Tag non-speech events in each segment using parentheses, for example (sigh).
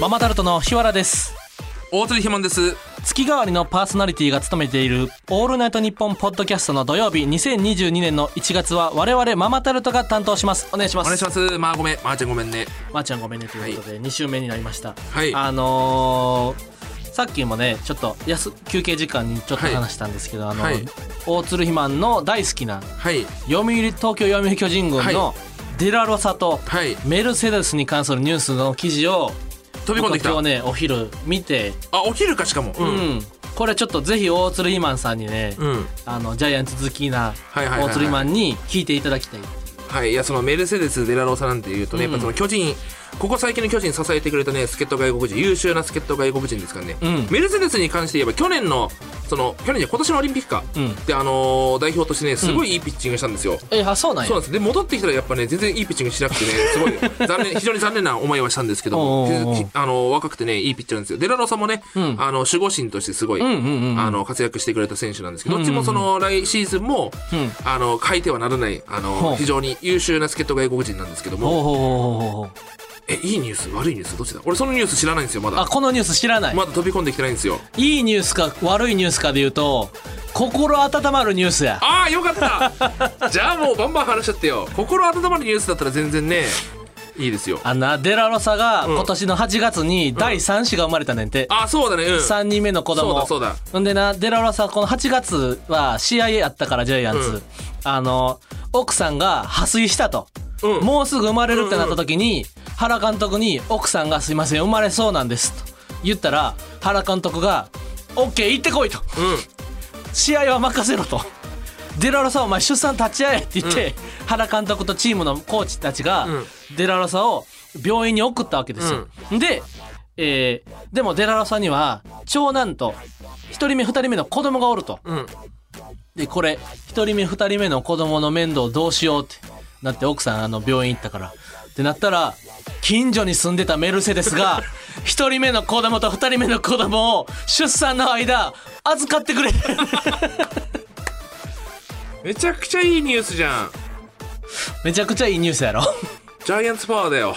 ママタルトの日原です大鶴ひまんです。月替わりのパーソナリティが務めている「オールナイトニッポン」ポッドキャストの土曜日2022年の1月は我々ママタルトが担当しますお願いしますお願いします。まあごめん。まー、ちゃんごめんね。まー、ちゃんごめんねということで2週目になりましたはい。あのーさっきもねちょっとやす休憩時間にちょっと話したんですけど、あの、はい大鶴ひまんの大好きなはい。読売東京読売巨人軍のはデラロサとはい。メルセデスに関するニュースの記事を飛び込んできた。僕今日ねお昼見て、あ、お昼かしかも。う。うんんこれちょっとぜひ大鶴ひまんさんにね、うん。あのジャイアンツ好きなはいはいはいはい大鶴ひまんに聞いていただきたい。はい。いや、そのメルセデス・デラローサなんていうとね、うんやっぱその巨人、ここ最近の巨人支えてくれたね、助っ人外国人、優秀な助っ人外国人ですからね。うん。メルセデスに関して言えば、去年の、その、去年じゃ今年のオリンピックか。うん。で、あのー代表としてね、すごいいいピッチングしたんですよ。えあそうなんや。そうなんです。で戻ってきたらやっぱね全然いいピッチングしなくてねすごい (laughs) 残念非常に残念な思いはしたんですけどもあの若くてねいいピッチャーなんですよ。デラロさんもね、うん。あの守護神としてすごい、うんうんうんうん。あの活躍してくれた選手なんですけど、うんうんうん。どっちもその来シーズンも、うん。あの変えてはならないあの非常に優秀な助っ人外国人なんですけどもえいいニュース悪いニュースどっちだ？俺そのニュース知らないんですよまだ。あこのニュース知らない、まだ飛び込んできてないんですよ。いいニュースか悪いニュースかで言うと心温まるニュースや。ああよかった。(laughs) じゃあもうバンバン話しちゃってよ。心温まるニュースだったら全然ねいいですよ。あんなデラロサがうん。今年の8月に第3子が生まれたねんて、ああそうだね。うん。3人目の子供そうだそうだ。ほんでなデラロサこの8月は試合やったからジャイアンツ、うん。あの奥さんが破水したと、うん。もうすぐ生まれるってなった時に、原監督に奥さんが「すいません生まれそうなんです」と。言ったら原監督が「OK 行ってこい」と。うん。試合は任せろと。デラロサお前出産立ち会えって言って、原監督とチームのコーチたちが、うん。デラロサを病院に送ったわけですよ。で、えーでもデラロサには長男と1人目2人目の子供がおると。うん。でこれ1人目2人目の子供の面倒どうしようってなって奥さんあの病院行ったから。ってなったら近所に住んでたメルセデスが (laughs) 1人目の子供と2人目の子供を出産の間預かってくれて (laughs) めちゃくちゃいいニュースじゃん。めちゃくちゃいいニュースやろ。ジャイアンツパワーだよ、(laughs)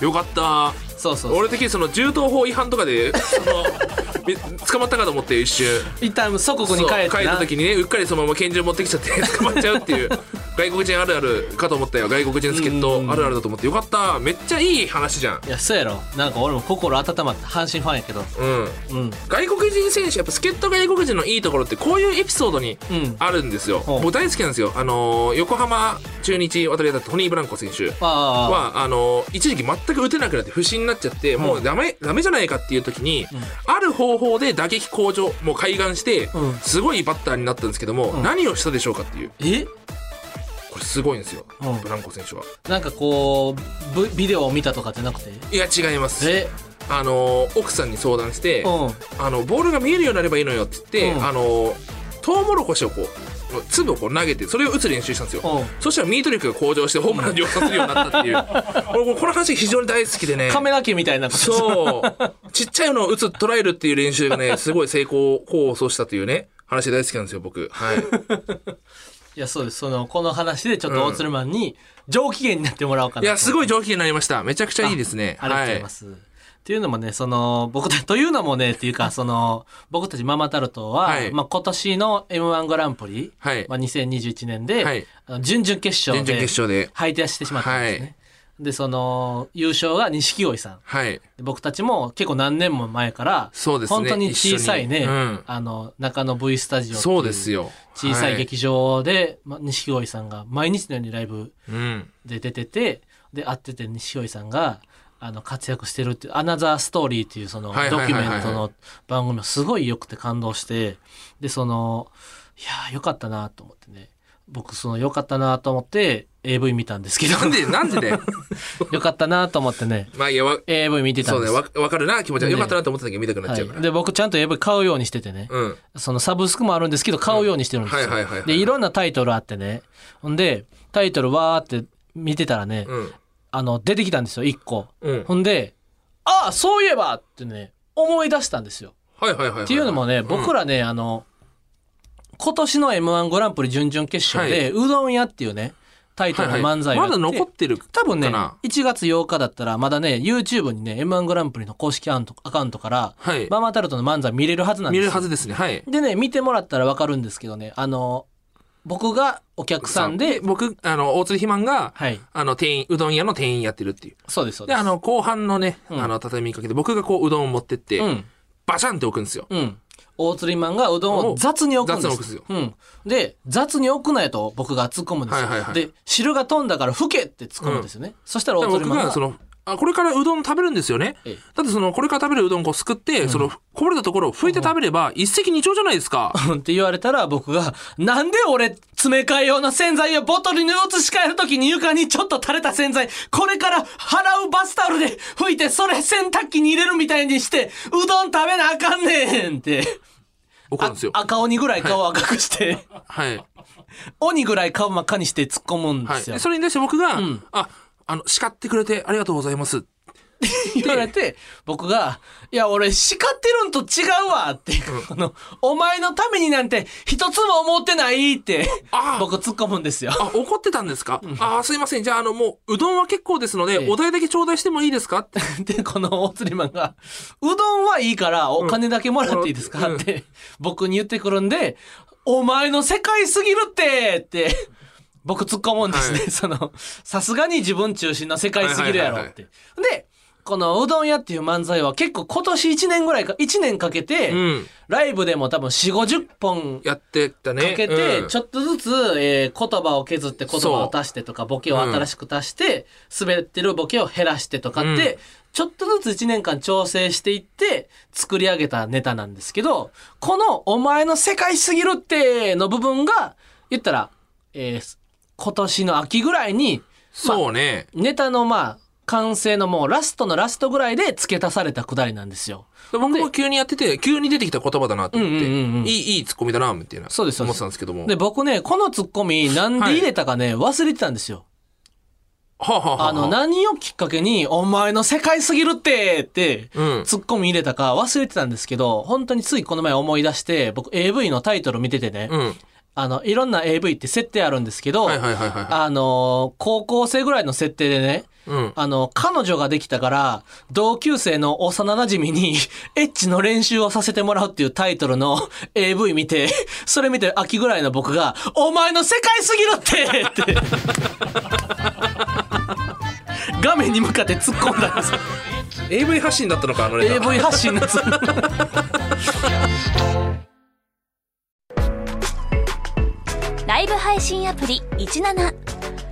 よかった。そうそう俺的にその銃刀法違反とかでそのみ捕まったかと思って一瞬。一旦祖国に帰って帰った時にねうっかりそのまま拳銃持ってきちゃって捕まっちゃうっていう外国人あるあるかと思ったよ。外国人助っ人あるあるだと思って。よかった。めっちゃいい話じゃん。いやそうやろ。なんか俺も心温まった阪神ファンやけど。うん。うん。外国人選手やっぱ助っ人外国人のいいところってこういうエピソードにうん。あるんですよ、ほう。僕大好きなんですよ。あのー横浜中日渡りだったトニー・ブランコ選手はあの一時期全く打てなくなって不振になっちゃって、もうダメダメじゃないかっていう時に、ある方法で打撃向上もう開眼して、うん。すごいバッターになったんですけども、ん。何をしたでしょうかっていう。え？これすごいんですよ、うん。ブランコ選手は。なんかこうビビデオを見たとかじゃなくて？いや違います。え？あの奥さんに相談して、うん。あのボールが見えるようになればいいのよって言って、うん。あのトウモロコシをこう粒をこう投げてそれを打つ練習したんですよ、うん。そしたらミート力が向上してホームラン量産するようになったっていう。(laughs) 俺この話非常に大好きでね。カメラ機みたいなそう。ちっちゃいのを打つ、捉えるっていう練習がね、すごい成功、功を奏したというね、話大好きなんですよ、僕。はい。いやそうです。そのこの話でちょっと大鶴マンに上機嫌になってもらおうかなと。いや、すごい上機嫌になりました。めちゃくちゃいいですね。ありがとうございはます、っていうのもね、その、僕たというのもね、っていうか、その、(laughs) 僕たちママタルトは、はい。まあ今年の M1 グランプリ、はい。まあ2021年で、はい。準々決勝準で、々決勝で。敗退してしまったんですね。はいで、その、優勝が錦鯉さん。はい。で僕たちも結構何年も前から、そうですね。本当に小さいね、うん。あの、中野 V スタジオっていそうですよ。小さい劇場で、ま錦鯉さんが毎日のようにライブはいうん。で出ててで会ってて錦鯉さんがあの活躍してるっていう「アナザーストーリー」っていうそのはいドキはいはいはい。ュメントの番組がすごい良くて感動してでそのいやーよかったなと思ってね。僕その良かったなと思って AV 見たんですけど。なんでなんでね。(laughs) よかったなと思ってね。まあいやわ AV 見てたんです。そうねわわかるな気持ちは。ね。よかったなと思った時見たくなっちゃうから、はい、で僕ちゃんと AV 買うようにしててね、うん。そのサブスクもあるんですけど買うようにしてるんですよ。うんはいはいはいはい。でいろんなタイトルあってね。ほんでタイトルわーって見てたらね、うん。あの出てきたんですよ1個。うん。ほんでああそういえばってね思い出したんですよ。はいはいはいはい。っていうのもね僕ららねあの今年の m 1グランプリ準々決勝で、うどん屋っていうねタイトルの漫才をやって、まだ残ってる多分ねかな。1月8日だったらまだね YouTube にね m 1グランプリの公式アカウントから、はい。ママタルトの漫才見れるはずなんですよ。見れるはずですね。はい。でね見てもらったら分かるんですけどねあの僕がお客さんで僕あの大鶴ひまんが、はい。あの店員うどん屋の店員やってるっていう。そうですそうでですあの後半のね、うん。あの畳みかけて僕がこううどんを持ってって、うん。バシャンって置くんですよ。うん大釣りマンがうどんを雑に置くんです。雑に置くんですよ。うん、で雑に置くなよと僕が突っ込むんですよ、はいはいはい。で汁が飛んだから吹けって突っ込むんですよね、そしたら大釣りマンが僕がそのあこれからうどん食べるんですよね。ええ。だってそのこれから食べるうどんをすくって、そのこぼれたところを拭いて食べれば一石二鳥じゃないですか。(laughs) って言われたら僕が、なんで俺、詰め替え用の洗剤をボトルに移し替えるときに床にちょっと垂れた洗剤、これから払うバスタオルで拭いて、それ洗濯機に入れるみたいにして、うどん食べなあかんねんって。怒るんですよ。あ赤鬼ぐらい顔赤くして、はい。鬼ぐらい顔真っ赤にして突っ込むんはいですよ。でそれに対して僕が、ん。ああの叱ってくれてありがとうございます言われて、僕が、いや、俺、叱ってるんと違うわって、この、お前のためになんて一つも思ってないってあ、僕突っ込むんですよ。あ怒ってたんですか、ああすいません。じゃああのもううどんは結構ですので、ええ。お代だけ頂戴してもいいですか？って。(laughs) で、この大釣りマンが、うどんはいいからお金だけもらっていいですか、うん。って僕に言ってくるんで、お前の世界すぎるってって、僕突っ込むんですね。はい。その、さすがに自分中心の世界すぎるやろって。で、このうどん屋っていう漫才は結構今年1年ぐらいか、1年かけて、うん。ライブでも多分4、50本やってたね。かけて、うん。ちょっとずつ、えー言葉を削って言葉を足してとか、ボケを新しく足して、滑ってるボケを減らしてとかって、うん。ちょっとずつ1年間調整していって、作り上げたネタなんですけど、この、お前の世界すぎるっての部分が、言ったら、えー今年の秋ぐらいに、そうね、ネタのまあ、完成のもうラストのラストぐらいで付け足されたくだりなんですよ。僕も急にやってて急に出てきた言葉だなと思って、うんうんうん。うんいいいいツッコミだなみたいなそうです思ってたんですけども。で、僕ね、このツッコミなんで入れたかね、忘れてたんですよ。はあ、はあはあ、あ。の、何をきっかけに、お前の世界すぎるってって、うん。ツッコミ入れたか忘れてたんですけど、本当についこの前思い出して、僕 AV のタイトル見ててね、うん。あの、いろんな AV って設定あるんですけど、はいはいはいはいあの、高校生ぐらいの設定でね、うん。あの、彼女ができたから、同級生の幼馴染に、(laughs) エッチの練習をさせてもらうっていうタイトルの AV 見て、それ見て秋ぐらいの僕が、お前の世界すぎるって！って、(laughs) 画面に向かって突っ込んだんです。よ。AV 発信だったのかあのネタ AV 発信のやつ。ライブ配信アプリ17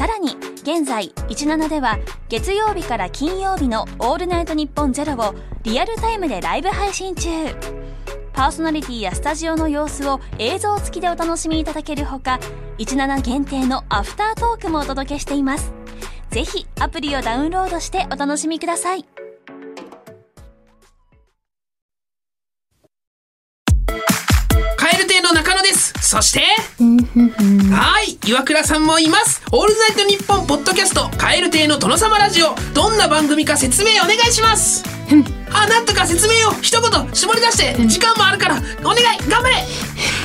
さらに現在17では月曜日から金曜日の「オールナイトニッポンゼロをリアルタイムでライブ配信中。パーソナリティやスタジオの様子を映像付きでお楽しみいただけるほか17限定のアフタートークもお届けしています。ぜひアプリをダウンロードしてお楽しみください。カエル亭の中野です。そしてはい岩倉さんもいます。オールナイトニッポンポッドキャスト蛙亭の殿様ラジオ。どんな番組か説明お願いします。あなんとか説明を一言絞り出して時間もあるからお願い頑張れ。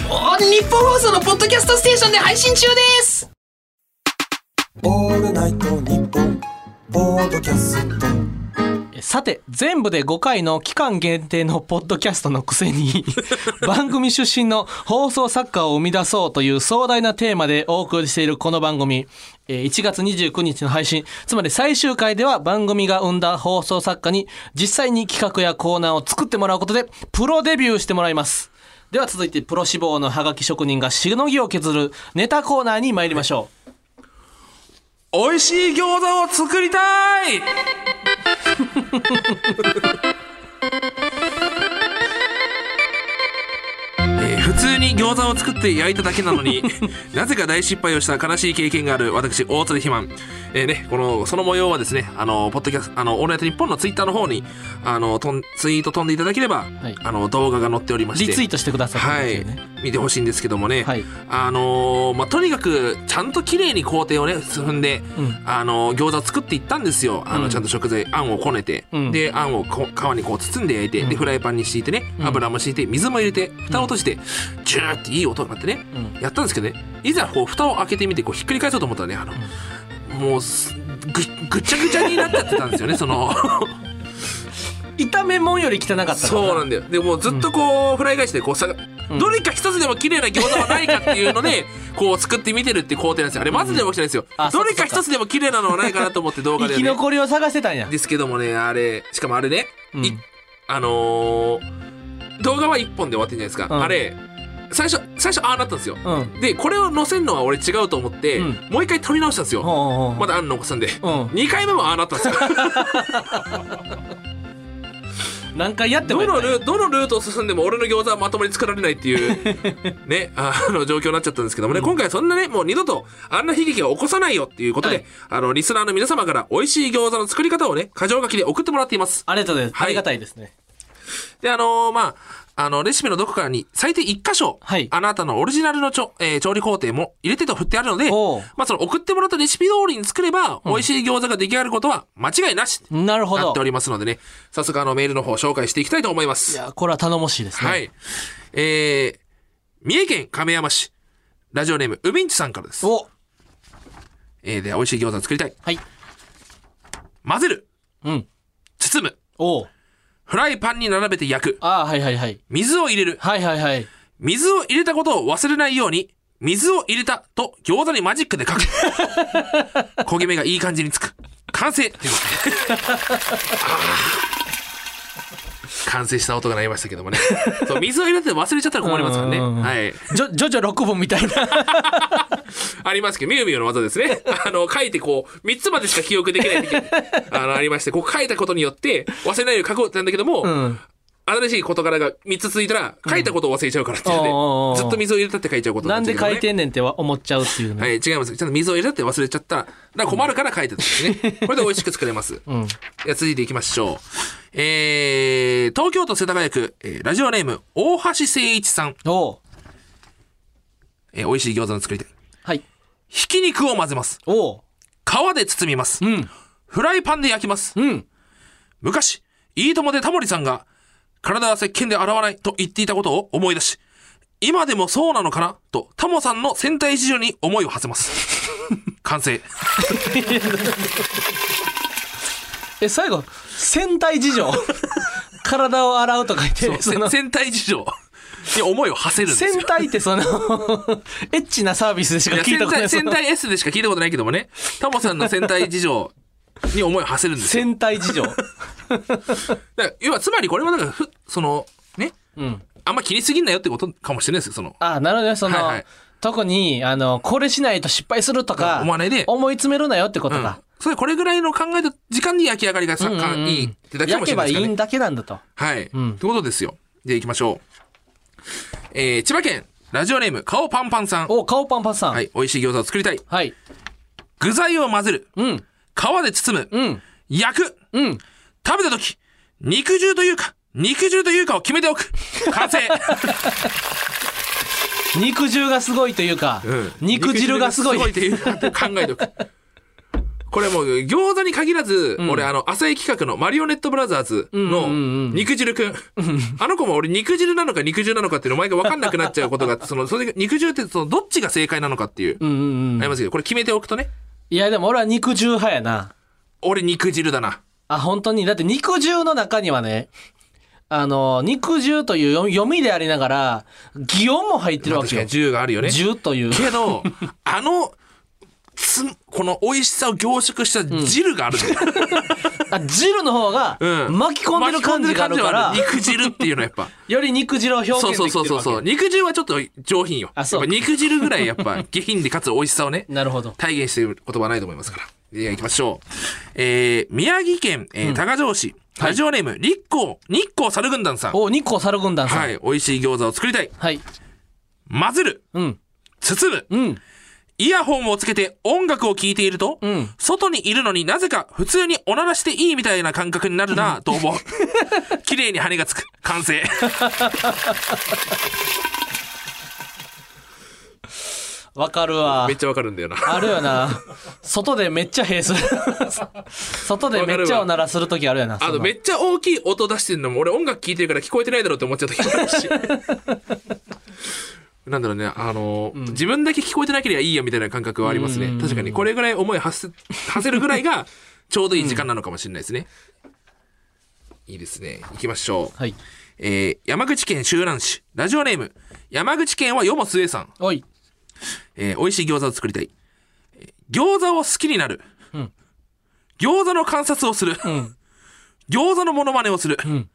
お日本放送のポッドキャストステーションで配信中です。オールナイトニッポンポードキャスト。えさて全部で5回の期間限定のポッドキャストのくせに (laughs) 番組出身の放送作家を生み出そうという壮大なテーマでお送りしているこの番組。えー1月29日の配信。つまり最終回では番組が生んだ放送作家に実際に企画やコーナーを作ってもらうことでプロデビューしてもらいます。では続いてプロ志望のハガキ職人がしのぎを削るネタコーナーに参りましょう、美味しい餃子を作りたいえー普通に餃子を作って焼いただけなのに (laughs) なぜか大失敗をした悲しい経験がある私大鶴ひまん、えーね、このその模様はですねあのポッドキャストあのオールナイトニッポンのツイッターの方にあのとんツイート飛んでいただければ、はい。あの動画が載っておりまして。リツイートしてくださったんはい。見てほしいんですけどもね、はい。あのーまあ、とにかくちゃんと綺麗に工程をね踏んで、うん。あのー餃子を作っていったんですよ。あの、うん。ちゃんと食材あんをこねて、うん。であんをこ皮にこう包んで焼いて、でフライパンに敷いてねうん。油も敷いて水も入れて蓋を落として、ジューっていい音が鳴ってね、うん。やったんですけどねいざこう蓋を開けてみてこうひっくり返そうと思ったらねあの、もうすぐぐちゃぐちゃになっちゃってたんですよね (laughs) その。炒め物より汚かったからそうなんだよ。でもうずっとこうフライ返しでこうさ、うん。どれか一つでも綺麗な餃子はないかっていうので (laughs) こう作ってみてるって工程なんですよ。あれまずでも起きてないんですよ、あどれかそっかそっか一つでも綺麗なのはないかなと思って動画で、生きね、残りを探してたんや。ですけどもねあれしかもあれね、うん。いあのー動画は1本で終わってんじゃないですか、うん。あれ最初最初ああなったんですよ。うん。でこれを載せるのは俺違うと思って、うん。もう一回撮り直したんですよ、ほうほまだあんの残すんで、うん。2回目もああなったんですよ。(laughs) 何回やってもどや。っのルどのルートを進んでも俺の餃子はまともに作られないっていう (laughs) ねあの状況になっちゃったんですけどもね、今回はそんなねもう二度とあんな悲劇を起こさないよっていうことで、はい。あのリスナーの皆様から美味しい餃子の作り方をね箇条書きで送ってもらっています。ありがとうございます、はい。ありがたいですね。であのーまああのレシピのどこかに最低1箇所、はいあなたのオリジナルのちょ、えー調理工程も入れてと振ってあるのでおうまあその送ってもらったレシピ通りに作れば、美味しい餃子が出来上がることは間違いなしなるほどなっておりますのでね早速あのメールの方紹介していきたいと思いまいすやこれは頼もしいですねはい。えー、三重県亀山市、ラジオネーム、うびんちさんからです。おえー、では美味しい餃子を作りたい。はい混ぜる。うん包む。おうフライパンに並べて焼く。ああはいはいはい水を入れる。はいはいはい水を入れたことを忘れないように、水を入れたと餃子にマジックで書く。(laughs) 焦げ目がいい感じにつく。完成ということであー完成した音が鳴りましたけどもね。そう、水を入れて忘れちゃったら困りますからね。うんうんうんはい。ジョジョジョ6本みたいなありますけど、みゆみゆの技ですね。(laughs) あの、書いてこう、3つまでしか記憶できない時あの、ありまして、こう書いたことによって、忘れないように書こうってなんだけども、うん新しい事柄が3つ続いたら、書いたことを忘れちゃうからっていうので、ずっと水を入れたって書いちゃうことなんで書いんてんねんって思っちゃうっていうね、はい、違います。ちゃんと水を入れたって忘れちゃったら、困るから書いてたんですね。(laughs) これで美味しく作れます。うんでは続いていきましょう。えー、東京都世田谷区、えーラジオネーム、大橋誠一さん、おうえー美味しい餃子の作りたい。はいひき肉を混ぜます。おう皮で包みます。うんフライパンで焼きます。うん昔、いいともでタモリさんが、体は石鹸で洗わないと言っていたことを思い出し、今でもそうなのかな？と、タモさんの戦隊事情に思いを馳せます。(laughs) 完成。(laughs) え最後戦隊事情 (laughs) 体を洗うとか言ってそうその戦隊事情に思いを馳せるんですよ。戦隊ってその (laughs) エッチなサービスでしか聞いたことない戦隊戦隊 S でしか聞いたことないけどもね、タモさんの戦隊事情に思いを馳せるんですよ。戦隊事情 (laughs) 要は、つまりこれはだからふ、その、ね、うんあんま気にすぎんなよってことかもしれないですよ、その。あなるほどねその、はいはい特にあのこれしないと失敗するとか思わないで思い詰めるなよってことうんか、。それこれぐらいの考えた時間に焼き上がりがさ、うんうんうんいいってだけかもしれ焼けばないですからね。いいんだけなんだとはい。うんってことですよ。で、行きましょう。えー、千葉県、ラジオネーム、顔パンパンさん。お顔パンパンさんはい。美味しい餃子を作りたい。はい具材を混ぜる。うん皮で包む。うん焼く。うん食べた時、肉汁というか、肉汁というかを決めておく。完成。(laughs) 肉汁がすごいというか、うん肉汁がすごい。すごいっていう考えとく。これもう餃子に限らず、俺あの、浅井企画のマリオネットブラザーズの肉汁くん。(laughs) あの子も俺肉汁なのか肉汁なのかっていうの毎回分かんなくなっちゃうことがあって、その、それが肉汁ってその、どっちが正解なのかっていう。ありますけど、これ決めておくとね、いやでも俺は肉汁派やな。俺肉汁だな。あ、本当に？だって肉汁の中にはね、あの、肉汁という読み読みでありながら、擬音も入ってるわけよ確かに。汁があるよね。汁という。けど、(laughs) あの、つこの美味しさを凝縮した汁がある。(laughs) あ汁の方がうん巻き込んでる感じがあるから、巻き込んでる感じはある肉汁っていうのはやっぱ。より肉汁を表現できてそうるわけそうそうそうそう。肉汁はちょっと上品よ。あそう肉汁ぐらいやっぱ下品でかつ美味しさをね、(laughs) なるほど。体現している言葉はないと思いますから。では行きましょう。えー、宮城県、えー、多賀城市、ラジオネーム、日光、日光猿軍団さん。お、日光猿軍団さん。はい、美味しい餃子を作りたい。はい。混ぜる、うん。包む、うん。イヤホンをつけて音楽を聴いていると、ん外にいるのになぜか普通におならしていいみたいな感覚になるなと思う。(laughs) 綺麗に羽がつく。完成。(laughs) わかるわめっ。ちゃわかるんだよな。あるよな。外でめっちゃ閉する。(laughs) 外でめっちゃおならするときあるよな。あの、めっっちゃ大きい音出してるのも、俺音楽聴いてるから聞こえてないだろうって思っちゃった時もあるし。なんだろうね、あの、自分だけ聞こえてなければいいよみたいな感覚はありますね。確かに、これぐらい思い発せ、(laughs) 馳せるぐらいが、ちょうどいい時間なのかもしれないですね。いいですね。行きましょう。はい。えー、山口県周南市、ラジオネーム、山口県はよもすえさん。おい。えー美味しい餃子を作りたい。えー餃子を好きになる。餃子の観察をする。ん餃子のモノマネをする。ん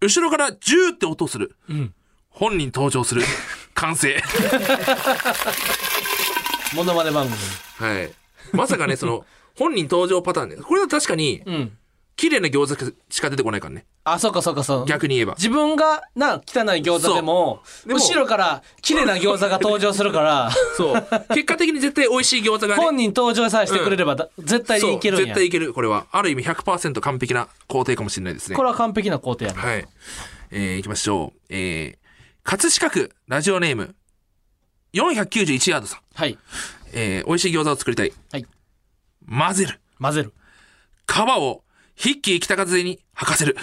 後ろからジューって音をする。ん本人登場する。完成。(laughs) モノマネ番組。はい。まさかね、その、本人登場パターンね。これは確かに、うん。綺麗な餃子しか出てこないからね。あ、そうかそうかそう。逆に言えば。自分がな、汚い餃子でも、でも後ろから綺麗な餃子が登場するから、そう。結果的に絶対美味しい餃子がね。本人登場させてくれればだ、絶対にいけるんや。絶対いける。これは。ある意味100%完璧な工程かもしれないですねこ。れは完璧な工程やな。はい。えー、行きましょう。えー、葛飾区ラジオネーム491ヤードさん。はい。えー、美味しい餃子を作りたい。はい。混ぜる。混ぜる。皮をヒッキー北風に履かせる。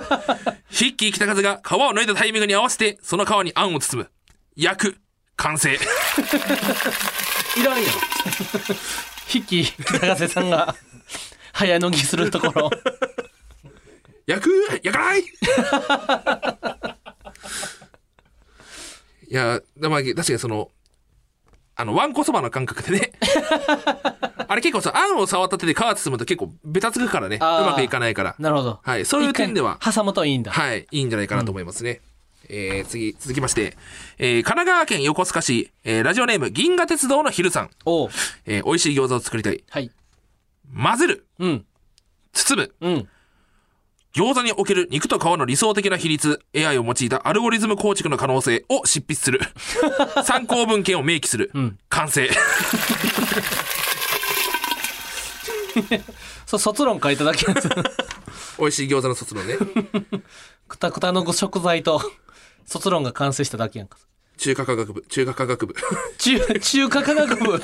(laughs) ヒッキー北風が皮を脱いだタイミングに合わせて、その皮にあんを包む。焼く。完成。(laughs) いらんやろ。ヒッキー北風さんが早脱ぎするところ。(laughs) 焼く焼かないいや、でも確かにその、あの、ワンコそばの感覚でね。(laughs) あれ結構さ、あんを触った手で皮包むと結構ベタつくからね。うまくいかないから。なるほど。はい。そういう点では、挟むといいんだ。はい、いいんじゃないかなと思いますね。えー、次、続きまして、えー、神奈川県横須賀市、えー、ラジオネーム、銀河鉄道のヒルさん。おう。えー、美味しい餃子を作りたい。はい。混ぜる。うん。包む。うん。餃子における肉と皮の理想的な比率、AI を用いたアルゴリズム構築の可能性を執筆する。(laughs) 参考文献を明記する。ん完成。(laughs) そう、卒論書いただけ。(laughs) 美味しい餃子の卒論ね。くたくたの食材と卒論が完成しただけやんか。中華科学部、中華科学部。中、中華科学部。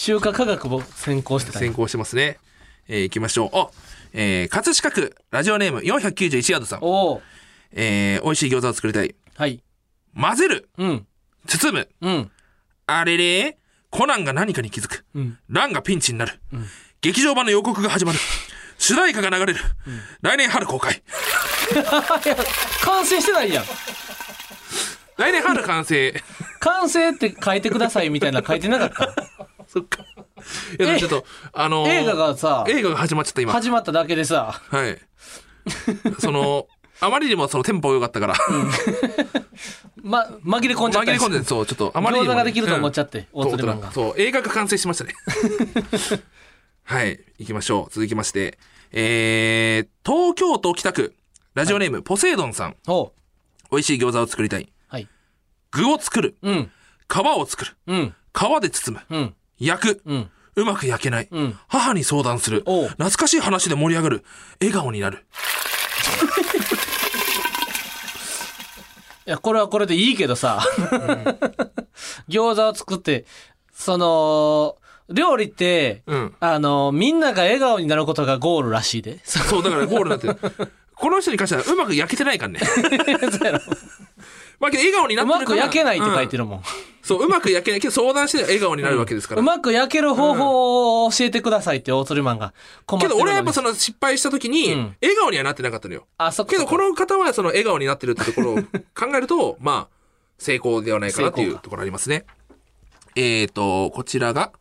中華科学部専攻してた先行してますね。えー、行きましょう。あ、えー、葛飾区、ラジオネーム491ヤードさん。おおえー、美味しい餃子を作りたい。はい。混ぜる。うん。包む。うん。あれれコナンが何かに気づく。んランがピンチになる。劇場版の予告が始まる。(laughs) 主題歌が流れる。来年春公開。(laughs) 完成してないやん。来年春完成。完成って書いてくださいみたいなの書いてなかった？そっか。いや、ちょっと、あのー映画がさ、映画が始まっちゃった今。始まっただけでさ、はい。その、あまりにもそのテンポ良かったから、ま、紛れ込んじゃったり紛れ込んで、そう、ちょっと、あまりにもね、餃子ができると思っちゃってうん大鶴マンがそう、映画が完成しましたね。(laughs) はい、行きましょう。続きまして、えー、東京都北区、ラジオネーム、ポセイドンさん。おう美味しい餃子を作りたい。はい。具を作る。うん。皮を作る。うん。皮で包む。うん。焼く。うん。うまく焼けない。ん母に相談する。懐かしい話で盛り上がる。笑顔になる。(laughs) いや、これはこれでいいけどさ、餃子を作って、その、料理って、うんあの、みんなが笑顔になることがゴールらしいで。そそう、だからゴールになってる。この人に関してはうまく焼けてないからね。(laughs) まあ笑顔になうってるから。まく焼けないって書いてる。るもん。そう、うまく焼けないけど相談して笑顔になるわけですから。うまく焼ける方法を教えてくださいって大鶴マンが困ってけるのにど俺はやっぱその失敗した時に、うん笑顔にはなってなかったのよ。あ、そっかけどそっかこの方はその笑顔になってるってところを考えると、まあ、成功ではないかなってい成功かうところありますね。えーと、こちらが、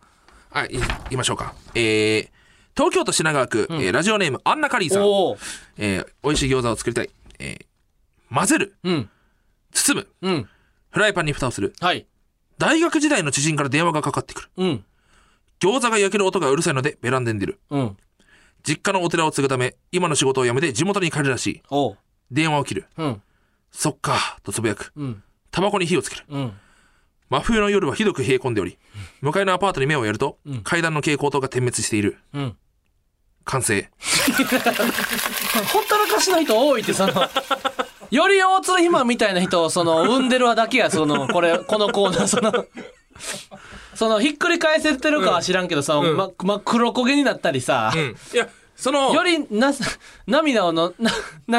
あ、い言いましょうか。えー、東京都品川区、えーラジオネームアンナカリーさん。おお。えー、美味しい餃子を作りたい。えー、混ぜる。うん。包む。うん。フライパンに蓋をする。はい。大学時代の知人から電話がかかってくる。うん。餃子が焼ける音がうるさいのでベランダに出る。うん。実家のお寺を継ぐため、今の仕事を辞めて地元に帰るらしい。おう。電話を切る。うん。そっか、とつぶやく。うん。タバコに火をつける。うん。真冬の夜はひどく冷え込んでおり、向かいのアパートに目をやると、階段の蛍光灯が点滅している。うん。完成。(laughs) ほったらかしの人多いって、その、より大鶴ひまみたいな人を、その、産んでるわだけや、その、これ、(laughs) このコーナー、その、その、ひっくり返せてるかは知らんけど、その、ま、真っ黒焦げになったりさ、うん。いや、その、よりな、涙をのな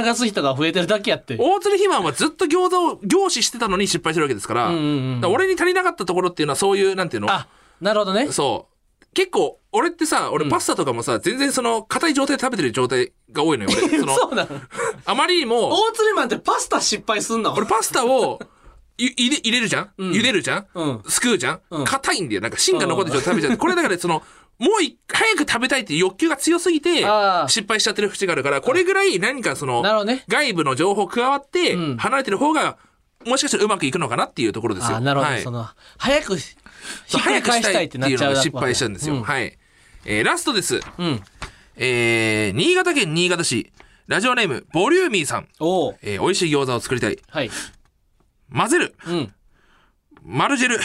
流す人が増えてるだけやって。大鶴ひまんはずっと餃子を凝視してたのに失敗してるわけですから、んうんうんだから俺に足りなかったところっていうのはそういう、なんていうの？あ、なるほどね。そう。結構、俺ってさ、俺パスタとかもさ、全然その、硬い状態で食べてる状態が多いのよ、俺。(laughs) その、そうなの。あまりにも、大鶴マンってパスタ失敗すんの？俺パスタを、ゆ入れ入れるじゃん、茹でるじゃん、うんすくうじゃん？うん硬、いんだよ。なんか芯が残ってちょっと食べちゃう。これだからその、もうい早く食べたいっていう欲求が強すぎてあー、失敗しちゃってる節があるから、これぐらい何かその、なるほどね外部の情報加わってん、離れてる方が、もしかしたらうまくいくのかなっていうところですよ。あ、なるほど。はいその、早く、ひそうっくしたいってなっちゃう早くしたいっていうのが失敗したんですよ。うんはい。えーラストです。うん。えー、新潟県新潟市、ラジオネーム、ボリューミーさん。おうえー美味しい餃子を作りたい。はい。混ぜる。うん。マルジェル。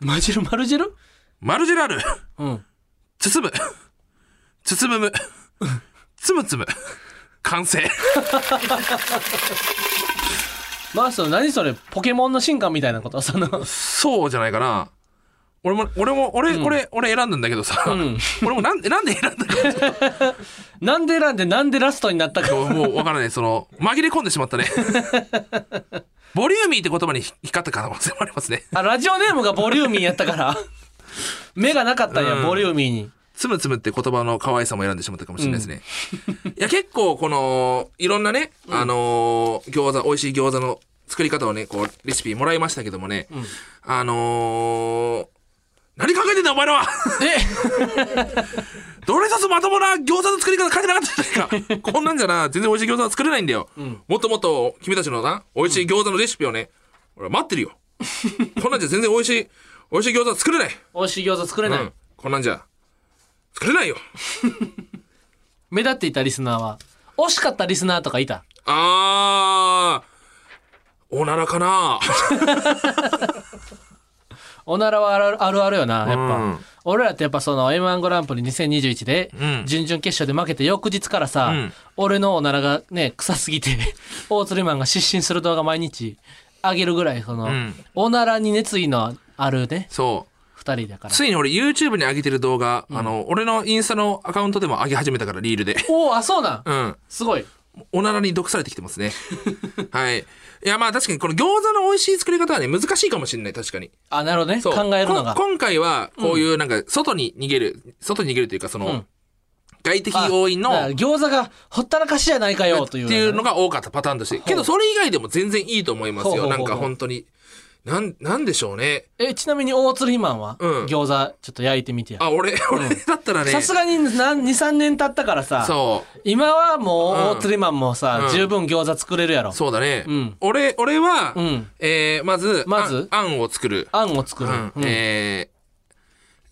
マジルマルジェルマルジェラール。うん。包む。包むむ。つむつむ。完成。(laughs) まあ、その、何それ、ポケモンの進化みたいなこと？その、そうじゃないかな。俺も、俺も、俺、これ、俺選んだんだけどさ。ん俺もなんで、なんで選んだか (laughs) なんで選んでなんでラストになったか。もうわからない。その、紛れ込んでしまったね。(laughs) ボリューミーって言葉に引っかかった可能性もありますね。あ、ラジオネームがボリューミーやったから。目がなかったんや、うんボリューミーに。つむつむって言葉の可愛さも選んでしまったかもしれないですね。いや、結構、この、いろんなね、あのー餃子、美味しい餃子の作り方をね、こう、レシピもらいましたけどもね、あのー何考えてんだお前らは (laughs) どれ一つまともな餃子の作り方書いてなかったじゃないかこんなんじゃな、全然美味しい餃子は作れないんだよ。もっともっと君たちのな、美味しい餃子のレシピをね、俺は待ってるよ。(laughs) こんなんじゃ全然美味しい、美味しい餃子は作れない。美味しい餃子作れない。うん。こんなんじゃ、作れないよ。(laughs) 目立っていたリスナーは。惜しかったリスナーとかいた？あー、おならかなおならはあるあるあるよな、やっぱ。うん俺らってやっぱその M1 グランプリ2021でうん、準々決勝で負けて翌日からさ、うん俺のおならがね、臭すぎて、(laughs) 大鶴マンが失神する動画毎日上げるぐらい、その、んおならに熱意のあるね、そう。二人だから。ついに俺 YouTube に上げてる動画、あの、俺のインスタのアカウントでも上げ始めたから、リールで。おお、あ、そうなん。うん。すごい。おならに毒されてきてますね。(laughs) はい。いや、まあ確かにこの餃子の美味しい作り方はね、難しいかもしれない、確かに。あ、なるほどね。そう考えるのがこ。今回は、こういうなんか、外に逃げる、外に逃げるというか、その、ん外的要因の、餃子がほったらかしじゃないかよという。っていうのが多かったパターンとして。けど、それ以外でも全然いいと思いますよ。なんか本当に。なん、なんでしょうね。え、ちなみに大鶴ひまんは、うん餃子ちょっと焼いてみてや。あ、俺、俺だったらね。さすがに何2、3年経ったからさ、そう。今はもううん大鶴ひまんもさ、うん十分餃子作れるやろ。そうだね。うん俺、俺は、うんえーまず、まず？あんを作る。あんを作る。うんうんえー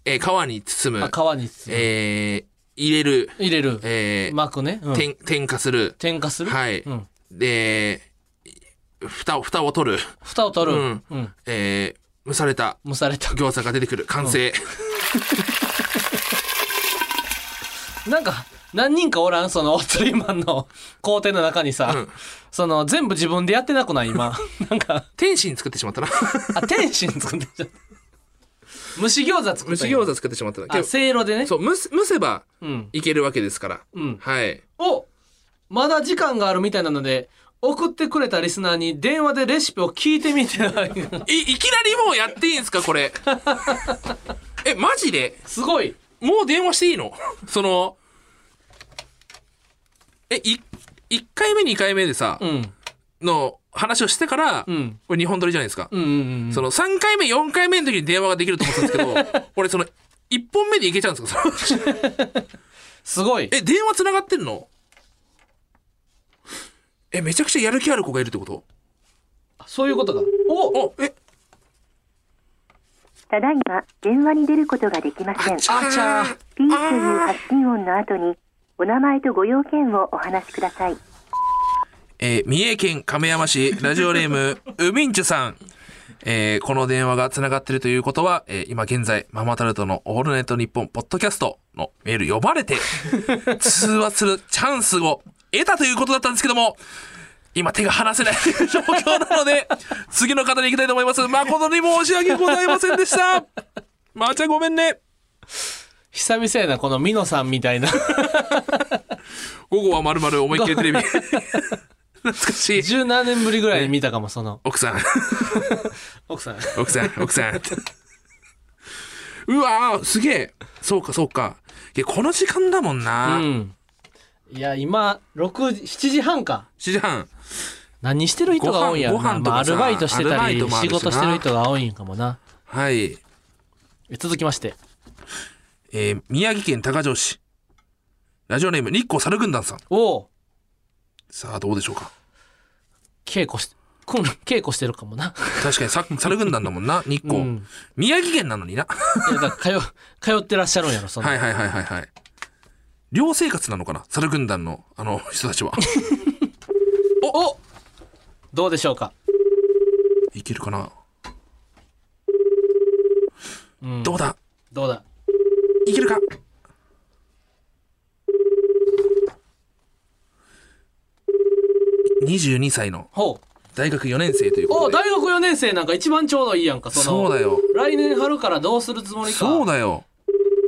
えー皮に包む。あ皮に包むえー入れる。入れる。えー巻くね。うん添添加する。添加する？はい。うん。で、蓋を、蓋を取る。蓋を取る。ううんん。えー蒸された蒸された。餃子が出てくる。完成。なんか、何人かおらん？そのオートリーマンの工程の中にさ、うんその全部自分でやってなくない？今 (laughs) なんか天津作ってしまったな。あ天津作ってんじゃん蒸し餃子作った蒸し餃子作ってしまったな。けあどせいろでね？そう、蒸す蒸せばうんいけるわけですから。うんはい。おまだ時間があるみたいなので送ってくれたリスナーに電話でレシピを聞いてみてない (laughs) い、いきなりもうやっていいんですかこれ？(laughs) え、マジで？すごい。もう電話していいの？(laughs) その、え、い、1回目2回目でさ、うん。の話をしてから、うん。これ2本撮りじゃないですか。うんうんうんその3回目4回目の時に電話ができると思ってたんですけど、俺その1本目でいけちゃうんですか？すごい。え、電話繋がってんの？え、めちゃくちゃやる気ある子がいるってこと？そういうことか。お！お、え、ただいま電話に出ることができません。あちゃー。ピーという発信音の後にお名前とご用件をお話しください。えー三重県亀山市ラジオネーム (laughs) ウミンチュさん。えーこの電話が繋がっているということは、えー今現在、ママタルトのオールナイトニッポンポッドキャストのメール呼ばれて、(laughs) 通話するチャンスを得たということだったんですけども、今手が離せない (laughs) 状況なので、次の方に行きたいと思います。誠に申し訳ございませんでした。まー、ちゃんごめんね。久々やなこのミノさんみたいな午後はまるまる思いっきりテレビ。(laughs) 懐かしい。十何年ぶりぐらいに見たかもその奥さん。奥さん奥さん、奥さん。(laughs) うわーすげえ。そうか、そうか。いや、この時間だもんな。うんいや今6 7時半か7時半。何してる人が多いんやろな、ご飯ご飯とかさまあ、アルバイトしてたり仕事してる人が多いんかもなはい。え続きましてえー宮城県高城市。ラジオネーム、日光猿軍団さん。おおさあ、どうでしょうか？稽古し稽古してるかもな確かにさ、猿軍団だもんな、(laughs) 日光。うん宮城県なのにな。い通通ってらっしゃるんやろその、はいはいはいはいはい。寮生活なのかな？猿軍団の、あの (laughs) 人たちは。(laughs) おどうでしょうか、いけるかな？うん、どうだ？どうだ？いけるか？22歳の大学4年生ということで。お大学4年生なんか一番ちょうどいいやんかその。そうだよ。来年春からどうするつもりか。そうだよ。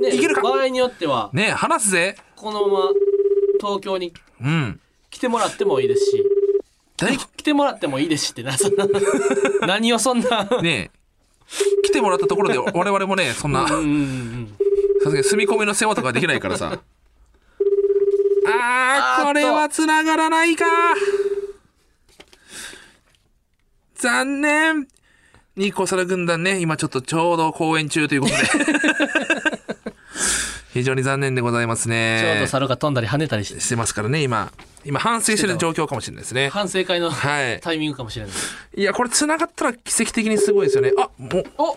ね、いけるか？場合によってはねえ、話すぜ。このまま東京にうん。来てもらってもいいですし大来てもらってもいいですしってなそんな (laughs) 何をそんなねえ、来てもらったところで (laughs) 我々もね、そんな、さすがに住み込みの世話とかできないからさ。(laughs) あー、これは繋がらないか。残念。ニコサラ軍団ね、今ちょっとちょうど公演中ということで。非常に残念でございますね。ちょうど猿が飛んだり跳ねたりしてしてますからね、今。今反省してる状況かもしれないですね。反省会のはい。タイミングかもしれないいや、これ繋がったら奇跡的にすごいですよね。あ、もう、おま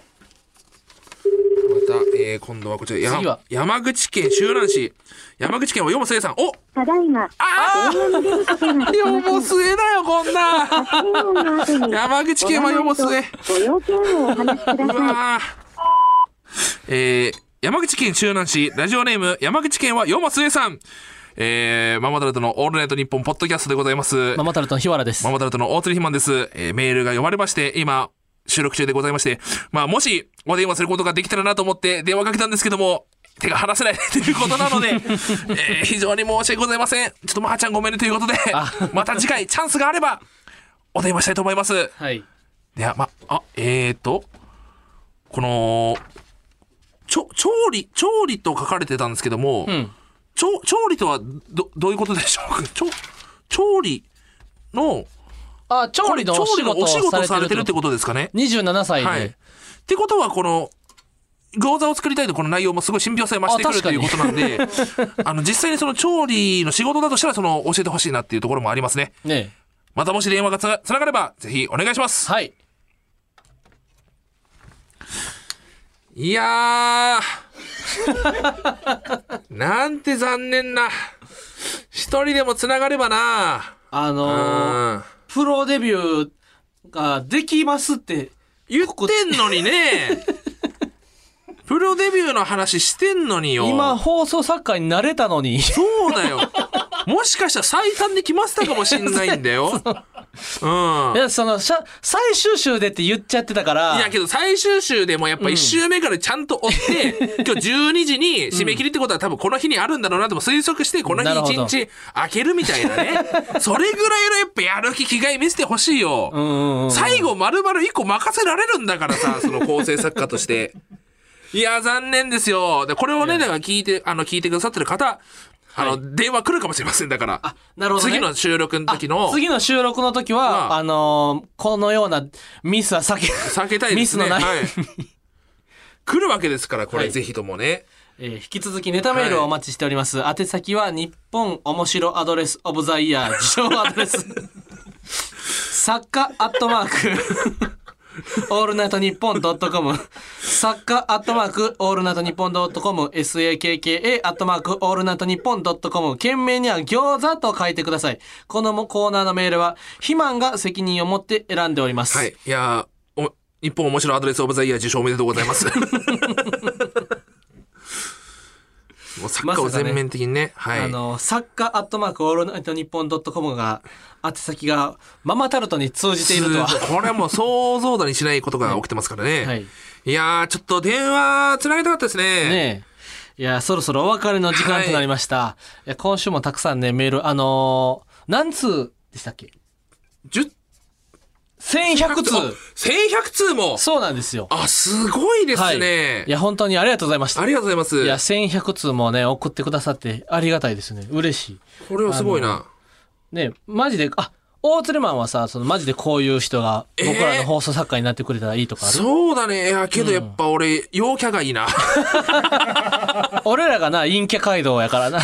た、えー、今度はこちら、や次は山口県周南市。山口県はよもすえさん。おただいまあ電話に出ることができよ。もすえだよ、こんな山口県はよもすえ。ご用件をお話しくだうさい。えー、山口県周南市、ラジオネーム、山口県はよもすえさん。えー、ママタルトのオールナイトニッポンポッドキャストでございます。ママタルトの日原ですママタルトの大鶴ひまんです。えーメールが読まれまして、今、収録中でございまして、まあ、もし、お電話することができたらなと思って電話かけたんですけども、手が離せない (laughs) ということなので、えー非常に申し訳ございません。ちょっとまーちゃんごめんねということであ、また次回チャンスがあれば、お電話したいと思います。はいでは、ま、あ、えーと、この、ちょ、調理、調理と書かれてたんですけども、うん調調理とはど、どういうことでしょうか？調、調理の、あ調理のお仕調理のお仕事されてるってことですかね？27歳で、はい。ってことは、この、餃子を作りたいとこの内容もすごい信憑性増してくるということなんで、(laughs) あの、実際にその調理の仕事だとしたら、その、教えてほしいなっていうところもありますね。ねまたもし電話がつながれば、ぜひお願いします。はいいやー。(laughs) なんて残念な。一人でもつながればな。あのーうん。プロデビューができますって言ってんのにね。(laughs) プロデビューの話してんのによ。今、放送作家になれたのに。そうだよ。もしかしたら最短で決まってたかもしんないんだよ。(laughs) うん。いや、その、しゃ最終週でって言っちゃってたから。いやけど最終週でもやっぱ1週目からちゃんと追って、(laughs) 今日12時に締め切りってことは多分この日にあるんだろうなとも推測してこの日なるほど1日開けるみたいなね。(laughs) それぐらいのやっぱやる気気概見せてほしいよ。うんうんうん。最後丸々1個任せられるんだからさ、その構成作家として。いや、残念ですよ。で、これをね、だから聞いて、あの、聞いてくださってる方、あの、電話来るかもしれません。だから。なるほどね次の収録の時の、次の収録の時は、ああのーこのようなミスは避け、避けたいですね。ミスのない、はい。(laughs) 来るわけですから、これ、はいぜひともね。えー引き続きネタメールをお待ちしております。宛先は日本おもしろアドレスオブザイヤー自称アドレス。(laughs) 作家アットマーク。オールナイトニッポンドットコム。作家アットマーク、オールナイトニッポンドットコム。sakka アットマーク、オールナイトニッポンドットコム。件名には餃子と書いてください。このコーナーのメールは、肥満が責任を持って選んでおります。はい。いやーお日本面白いアドレスオブザイヤー受賞おめでとうございます。(laughs) もうサッカーを全面的にね、はい。あの、作家アットマークオールナイトニッポンドットコムが、宛先がママタルトに通じているとは。これはもう想像だにしないことが起きてますからね。(laughs) はい。いやー、ちょっと電話つなげたかったですね。ねえ。いや、そろそろお別れの時間となりました。い、や、今週もたくさんね、メール、あのー何通でしたっけ？10 ?1100 通。1100通もそうなんですよ。あ、すごいですはい。ね。いや、本当にありがとうございました。ありがとうございます。いや、1100通もね、送ってくださってありがたいですね。嬉しい。これはすごいな。ね、マジで、あ、大鶴マンはさ、そのマジでこういう人がえー？僕らの放送作家になってくれたらいいとかある、そうだね。いや、けどやっぱ俺、陽キャがいいな。(laughs) 俺らがな、陰キャ街道やからな。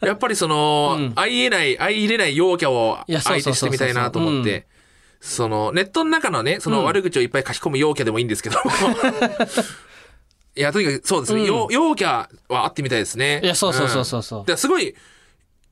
やっぱりその、相入れない、相入れない陽キャを相手してみたいなと思って。その、ネットの中のね、その悪口をいっぱい書き込む陽キャでもいいんですけど。(laughs) いや、とにかくそうですね。陽陽キャは会ってみたいですね。いや、そうそうそうそうそう。ですごい、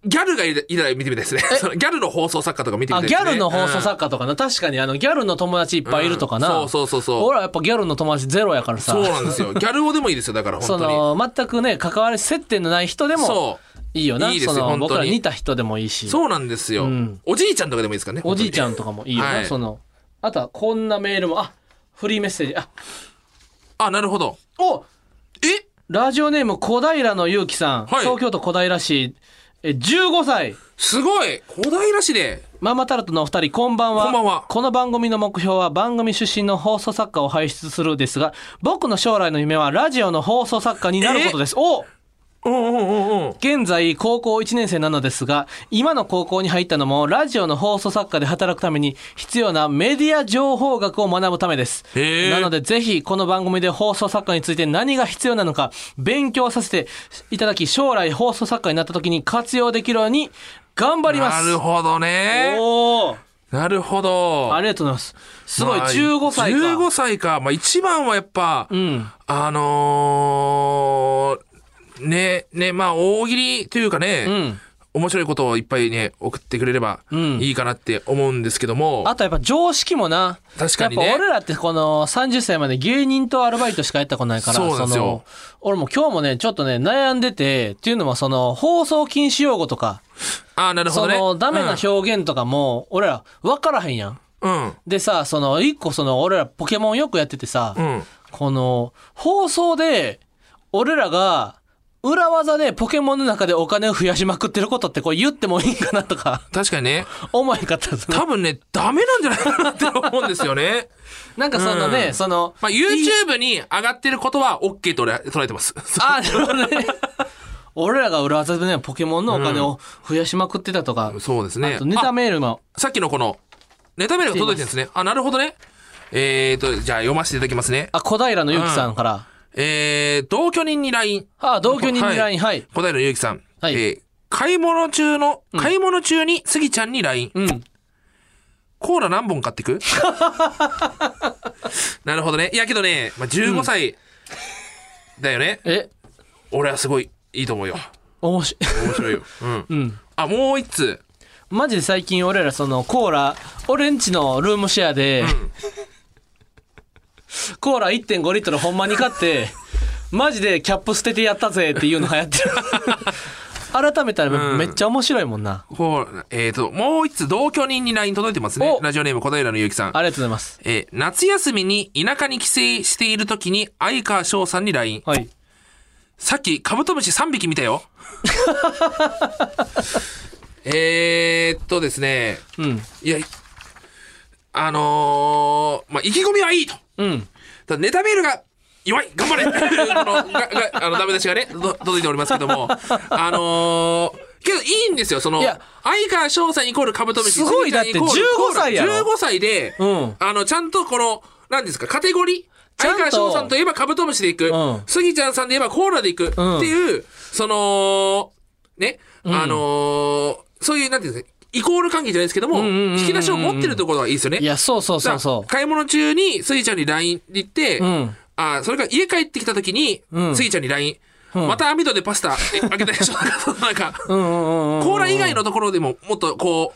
ギャルがいたら見てみたいですね。そのギャルの放送作家とか見てみあ、たいですね。ギャルの放送家作家とかな、確かにあの、ギャルの友達いっぱいいるとかな。そうそうそうそう。俺はやっぱギャルの友達ゼロやからさ。そうなんですよ。ギャル語でもいいですよ。だからそ本当に。の、全くね、関わり、接点のない人でもそう。いいよな。いいですよその本僕ら似た人でもいいし。そうなんですよ、うんおじいちゃんとかでもいいですかね。おじいちゃん。んとかもいいよな。はいその、あとはこんなメールも、あ、フリーメッセージ。あ、あ、なるほど。おえ？ラジオネーム小平のゆうきさん。はい東京都小平市。え、15歳。すごい小平市で。ママタルトのお二人、こんばんは。こんばんはこの番組の目標は番組出身の放送作家を輩出するですが、僕の将来の夢はラジオの放送作家になることです。お。現在高校1年生なのですが今の高校に入ったのもラジオの放送作家で働くために必要なメディア情報学を学ぶためです。なのでぜひこの番組で放送作家について何が必要なのか勉強させていただき将来放送作家になった時に活用できるように頑張ります。なるほどね。おー。なるほど。ありがとうございます。すごいまあ15歳か。15歳か。まあ一番はやっぱ、うん。あのー、ね、ね、まあ大喜利というかね、うん面白いことをいっぱいね、送ってくれればんいいかなって思うんですけども。あとやっぱ常識もな確かにねやっぱ俺らってこの30歳まで芸人とアルバイトしかやったことないからそうなんですよの俺も今日もねちょっとね悩んでてっていうのもその放送禁止用語とか、あ、なるほそどね。のダメな表現とかも俺ら分からへんやん。うん。でさその一個その俺らポケモンよくやっててさ、うん。この放送で俺らが裏技でポケモンの中でお金を増やしまくってることってこれ言ってもいいんかなとか確かにね。思えんかったですね多分ね、ダメなんじゃないかなって思うんですよね。(laughs) なんかそのね、うんそのまあ、YouTube に上がってることは OK と俺は捉えてます。(laughs) あなるほどね。(laughs) 俺らが裏技でね、ポケモンのお金を増やしまくってたとか、そうですねあと。ネタメールも、あさっきのこの、ネタメールが届いてるんですね。あ、なるほどね。えーと、じゃあ読ませていただきますね。あ、小平のゆきさんから、えー、同居人に LINE。あ、同居人に LINE、はい。小平ゆうきさん。はいえー買い物中の、買い物中にスギちゃんに LINE。うん。コーラ何本買ってく？(laughs) なるほどね。いやけどね、まあ、15歳だよね。え、俺はすごいいいと思うよ。面白い。面白いよ。うん。(laughs) うん。あ、もう一つ。マジで最近俺らそのコーラ、俺んちのルームシェアで、コーラ1.5リットルほんまに買って、マジでキャップ捨ててやったぜっていうの流行ってる (laughs) 改めたらうんめっちゃ面白いもんな、こう、えっ、と、もう一つ同居人に LINE 届いてますねお。ラジオネーム小平のゆうきさん。ありがとうございますえー夏休みに田舎に帰省している時に相川翔さんに LINE。はいさっきカブトムシ3匹見たよ。(laughs) えーっとですね。うんいや、あのーまあ、意気込みはいいと。うん。ただネタメールが弱い。頑張れ。このががあのダメ出しがねど届いておりますけども。あのーけどいいんですよ。そのいや相川翔さんイコールカブトムシすごい。だって杉ちゃんイコール15歳やろ。15歳で、うん。あのちゃんとこの何ですかカテゴリー？ちゃんと。相川翔さんといえばカブトムシでいく、うん。スギちゃんさんで言えばコーラでいく。っていう、そのね、あのーそういうなんていうんですかイコール関係じゃないですけども、んうんうんうん引き出しを持ってるところはいいですよね。いやそうそうそうそだから買い物中にスギちゃんに LINE で言って、うん。あそれから家帰ってきた時に、うん。スギちゃんに LINE、また網戸でパスタえ開けたでしょ？(laughs) なんか、ううんうんうんうん。コーラ以外のところでももっとこ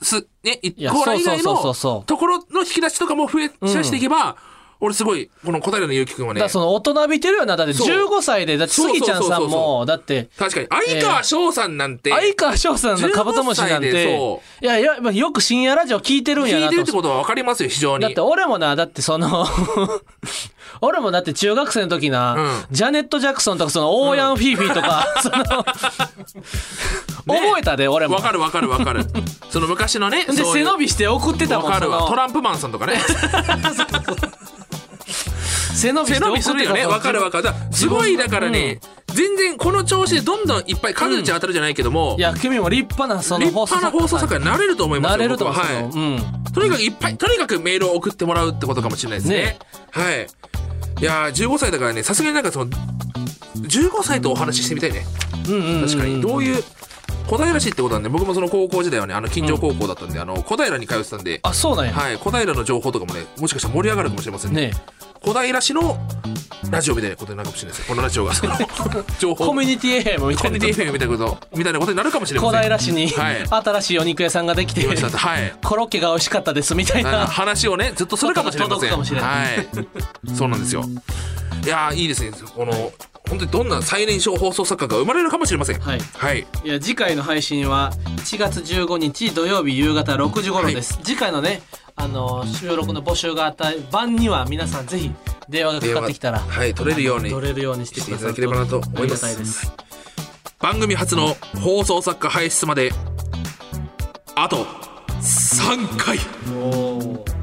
う、す、ね、コーラ以外のところの引き出しとかも増やしていけば、俺すごい、この小平のゆうきくんはね。だから、その大人びてるよな。だってそう。15歳でだってスギちゃんさんもだって確かに、相川翔さんなんて、相川翔さんのカブトムシなん15歳でて。そいやいやまあよく深夜ラジオ聞いてるんや聞いてるってことは分かりますよ、非常に。だって俺もなだってその (laughs) 俺もだって中学生の時な、うん。ジャネット・ジャクソンとかそのオーヤン・フィーフィーとか、その覚えたで俺も。わかるわかるわかる。その昔のね、で背伸びして送ってたもんわかるわ。トランプマンさんとかね。(laughs) 背伸びびするよね。わかるわかる。すごいだからね、全然この調子でどんどんいっぱい数打ち当たるじゃないけども、いや君も立派なその立派な放送作家になれると思いますよ。なれると思う、僕ははい。とにかくいっぱい、とにかくメールを送ってもらうってことかもしれないですね。ねはい。いやー、15歳だからね、さすがになんかその、15歳とお話ししてみたいね。うんうんうん確かに。どういう、小平市ってことなんで、僕もその高校時代はね、あの、近所高校だったんで、あの、小平に通ってたんで、あそうなんや、はい、小平の情報とかもね、もしかしたら盛り上がるかもしれませんね。ね小平市のラジオみたいなことになるかもしれないです。よ。このラジオが、その、情報。コミュニティ FM みたいなコミュニティ FM みたいなこと、みたいなことになるかもしれま小せん。平市にはい。新しいお肉屋さんができて。言いました。はい。コロッケが美味しかったですみたいな。話をねずっとするかもしれません。届くかもしれなはい。そうなんですよ。いやーいいですね。この本当にどんな最年少放送作家が生まれるかもしれません。はい。はい。いや次回の配信は1月15日土曜日夕方6時頃です、次回のねあの収録の募集があった晩には皆さんぜひ電話がかかってきたら電話はい取れるように取れるようにしてくださるしていただければなと思います。ありがたいです。番組初の放送作家輩出まであと3回。おー